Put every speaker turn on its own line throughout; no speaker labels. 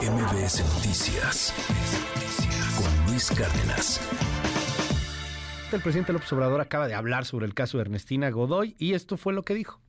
MBS Noticias con Luis Cárdenas.
El presidente López Obrador acaba de hablar sobre el caso de Ernestina Godoy y esto fue lo que dijo.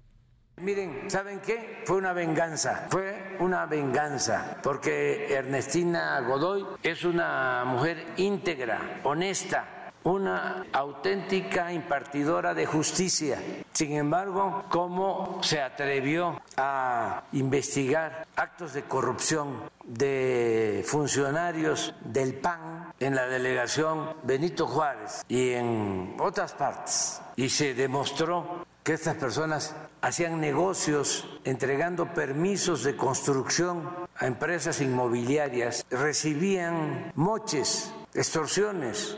Miren, ¿saben qué? Fue una venganza, fue una venganza, porque Ernestina Godoy es una mujer íntegra, honesta, una auténtica impartidora de justicia. Sin embargo, ¿cómo se atrevió a investigar actos de corrupción de funcionarios del PAN en la delegación Benito Juárez y en otras partes? Y se demostró que estas personas hacían negocios entregando permisos de construcción a empresas inmobiliarias, recibían moches, extorsiones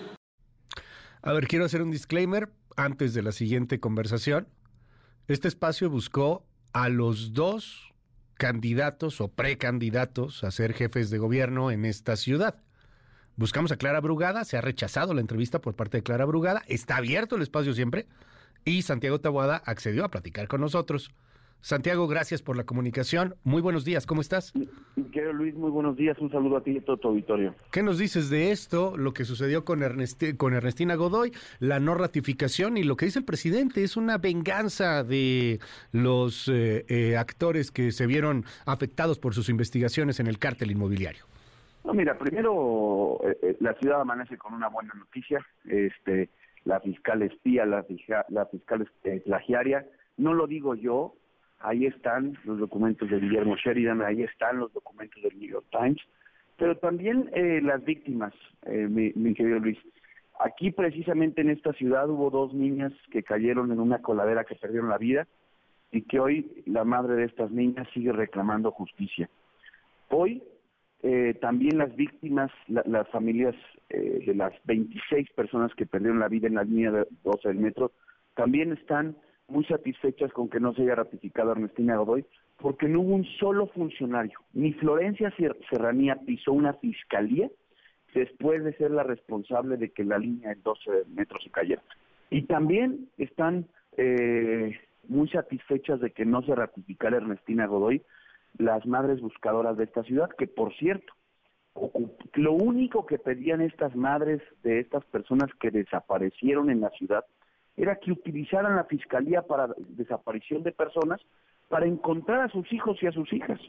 a ver, quiero hacer un disclaimer antes de la siguiente conversación. Este espacio buscó a los dos candidatos o precandidatos a ser jefes de gobierno en esta ciudad. Buscamos a Clara Brugada, se ha rechazado la entrevista por parte de Clara Brugada, está abierto el espacio siempre y Santiago Tabuada accedió a platicar con nosotros. Santiago, gracias por la comunicación. Muy buenos días, ¿cómo estás?
Querido Luis, muy buenos días. Un saludo a ti y a todo tu auditorio.
¿Qué nos dices de esto, lo que sucedió con, con Ernestina Godoy, la no ratificación y lo que dice el presidente? Es una venganza de los eh, eh, actores que se vieron afectados por sus investigaciones en el cártel inmobiliario.
No, mira, primero eh, la ciudad amanece con una buena noticia. Este, la fiscal espía, la, la fiscal plagiaria. No lo digo yo, ahí están los documentos de Guillermo Sheridan, ahí están los documentos del New York Times, pero también eh, las víctimas, eh, mi, querido Luis. Aquí precisamente en esta ciudad hubo dos niñas que cayeron en una coladera que perdieron la vida y que hoy la madre de estas niñas sigue reclamando justicia. Hoy eh, también las víctimas, las familias de las 26 personas que perdieron la vida en la línea 12 del metro, también están muy satisfechas con que no se haya ratificado Ernestina Godoy, porque no hubo un solo funcionario, ni Florencia Serranía pisó una fiscalía después de ser la responsable de que la línea del 12 metros se cayera. Y también están eh, muy satisfechas de que no se ratificara Ernestina Godoy, las madres buscadoras de esta ciudad, que por cierto, lo único que pedían estas madres de estas personas que desaparecieron en la ciudad era que utilizaran la fiscalía para desaparición de personas para encontrar a sus hijos y a sus hijas.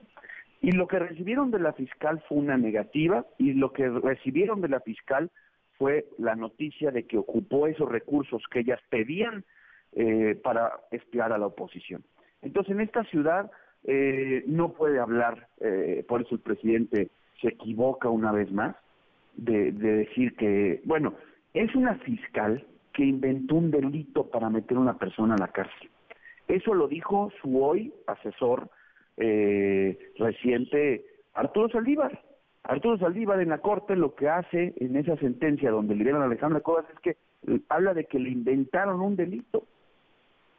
Y lo que recibieron de la fiscal fue una negativa y lo que recibieron de la fiscal fue la noticia de que ocupó esos recursos que ellas pedían eh, para espiar a la oposición. Entonces en esta ciudad eh, no puede hablar, eh, por eso el presidente se equivoca una vez más de decir que, bueno, es una fiscal que inventó un delito para meter a una persona a la cárcel. Eso lo dijo su hoy asesor eh, reciente, Arturo Saldívar. Arturo Saldívar en la corte lo que hace en esa sentencia donde liberan a Alejandra Cobas es que habla de que le inventaron un delito.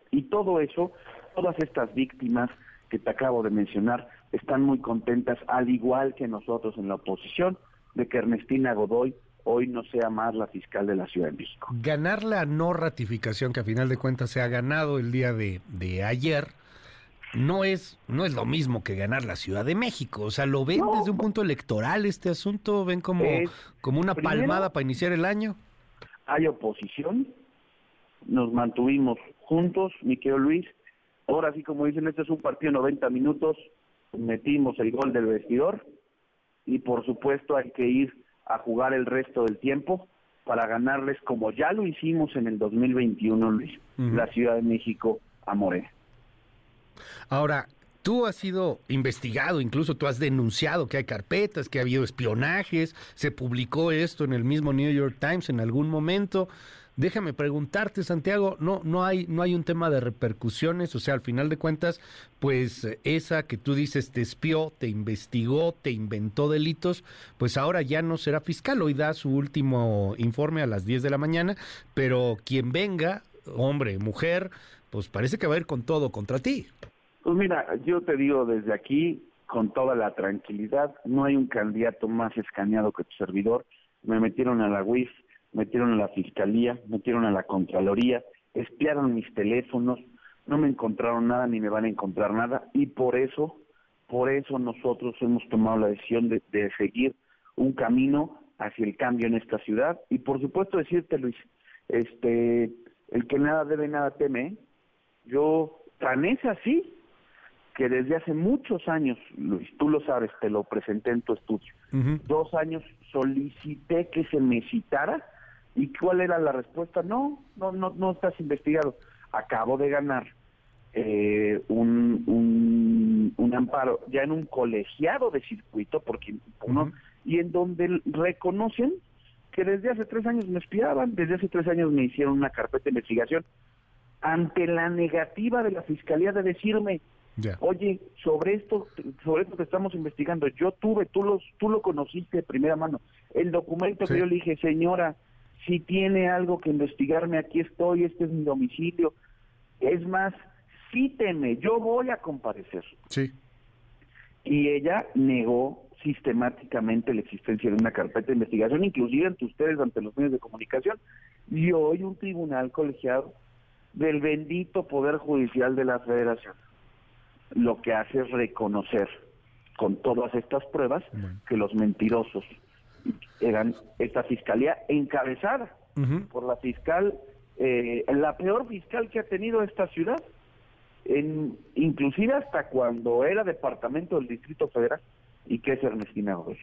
Y todo eso, todas estas víctimas que te acabo de mencionar, están muy contentas, al igual que nosotros en la oposición, de que Ernestina Godoy hoy no sea más la fiscal de la Ciudad de México.
Ganar la no ratificación, que a final de cuentas se ha ganado el día de, ayer, no es, no es lo mismo que ganar la Ciudad de México. O sea, ¿lo ven desde un punto electoral este asunto? ¿Ven como, como una palmada para iniciar el año?
Hay oposición, nos mantuvimos juntos, mi querido Luis. Ahora sí, como dicen, este es un partido de 90 minutos, metimos el gol del vestidor y por supuesto hay que ir a jugar el resto del tiempo para ganarles como ya lo hicimos en el 2021, Luis, la Ciudad de México a Morena.
Ahora, tú has sido investigado, incluso tú has denunciado que hay carpetas, que ha habido espionajes, se publicó esto en el mismo New York Times en algún momento. Déjame preguntarte, Santiago, no, no hay, no hay un tema de repercusiones, o sea, al final de cuentas, pues esa que tú dices te espió, te investigó, te inventó delitos, pues ahora ya no será fiscal. Hoy da su último informe a las 10 de la mañana, pero quien venga, hombre, mujer, pues parece que va a ir con todo contra ti.
Pues mira, yo te digo desde aquí, con toda la tranquilidad, no hay un candidato más escaneado que tu servidor. Me metieron a la UIF metieron a la fiscalía, metieron a la contraloría, espiaron mis teléfonos, no me encontraron nada ni me van a encontrar nada y por eso Por eso nosotros hemos tomado la decisión de, de seguir un camino hacia el cambio en esta ciudad y por supuesto decirte Luis, este, el que nada debe nada teme. ¿eh? Yo tan es así que desde hace muchos años, Luis, tú lo sabes, te lo presenté en tu estudio, dos años solicité que se me citara y cuál era la respuesta, no, no, no, no estás investigado. Acabo de ganar eh, un, un, un, amparo ya en un colegiado de circuito, porque uno, y en donde reconocen que desde hace tres años me espiaban, desde hace tres años me hicieron una carpeta de investigación ante la negativa de la fiscalía de decirme Oye, sobre esto, sobre esto que estamos investigando, yo tuve, tú los, tú lo conociste de primera mano, el documento que yo le dije, señora, si tiene algo que investigarme, aquí estoy, este es mi domicilio. Es más, cíteme, yo voy a comparecer.
Sí.
Y ella negó sistemáticamente la existencia de una carpeta de investigación, inclusive ante ustedes, ante los medios de comunicación. Y hoy un tribunal colegiado del bendito Poder Judicial de la Federación lo que hace es reconocer con todas estas pruebas que los mentirosos eran esta fiscalía encabezada por la fiscal, eh, la peor fiscal que ha tenido esta ciudad, en, inclusive hasta cuando era departamento del Distrito Federal y que es Ernestina Godoy.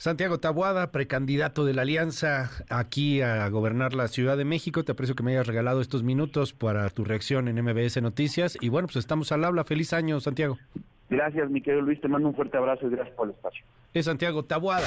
Santiago Tabuada, precandidato de la Alianza aquí a gobernar la Ciudad de México. Te aprecio que me hayas regalado estos minutos para tu reacción en MBS Noticias. Y bueno, pues estamos al habla. Feliz año, Santiago.
Gracias, mi querido Luis. Te mando un fuerte abrazo y gracias por el espacio.
Es Santiago Tabuada.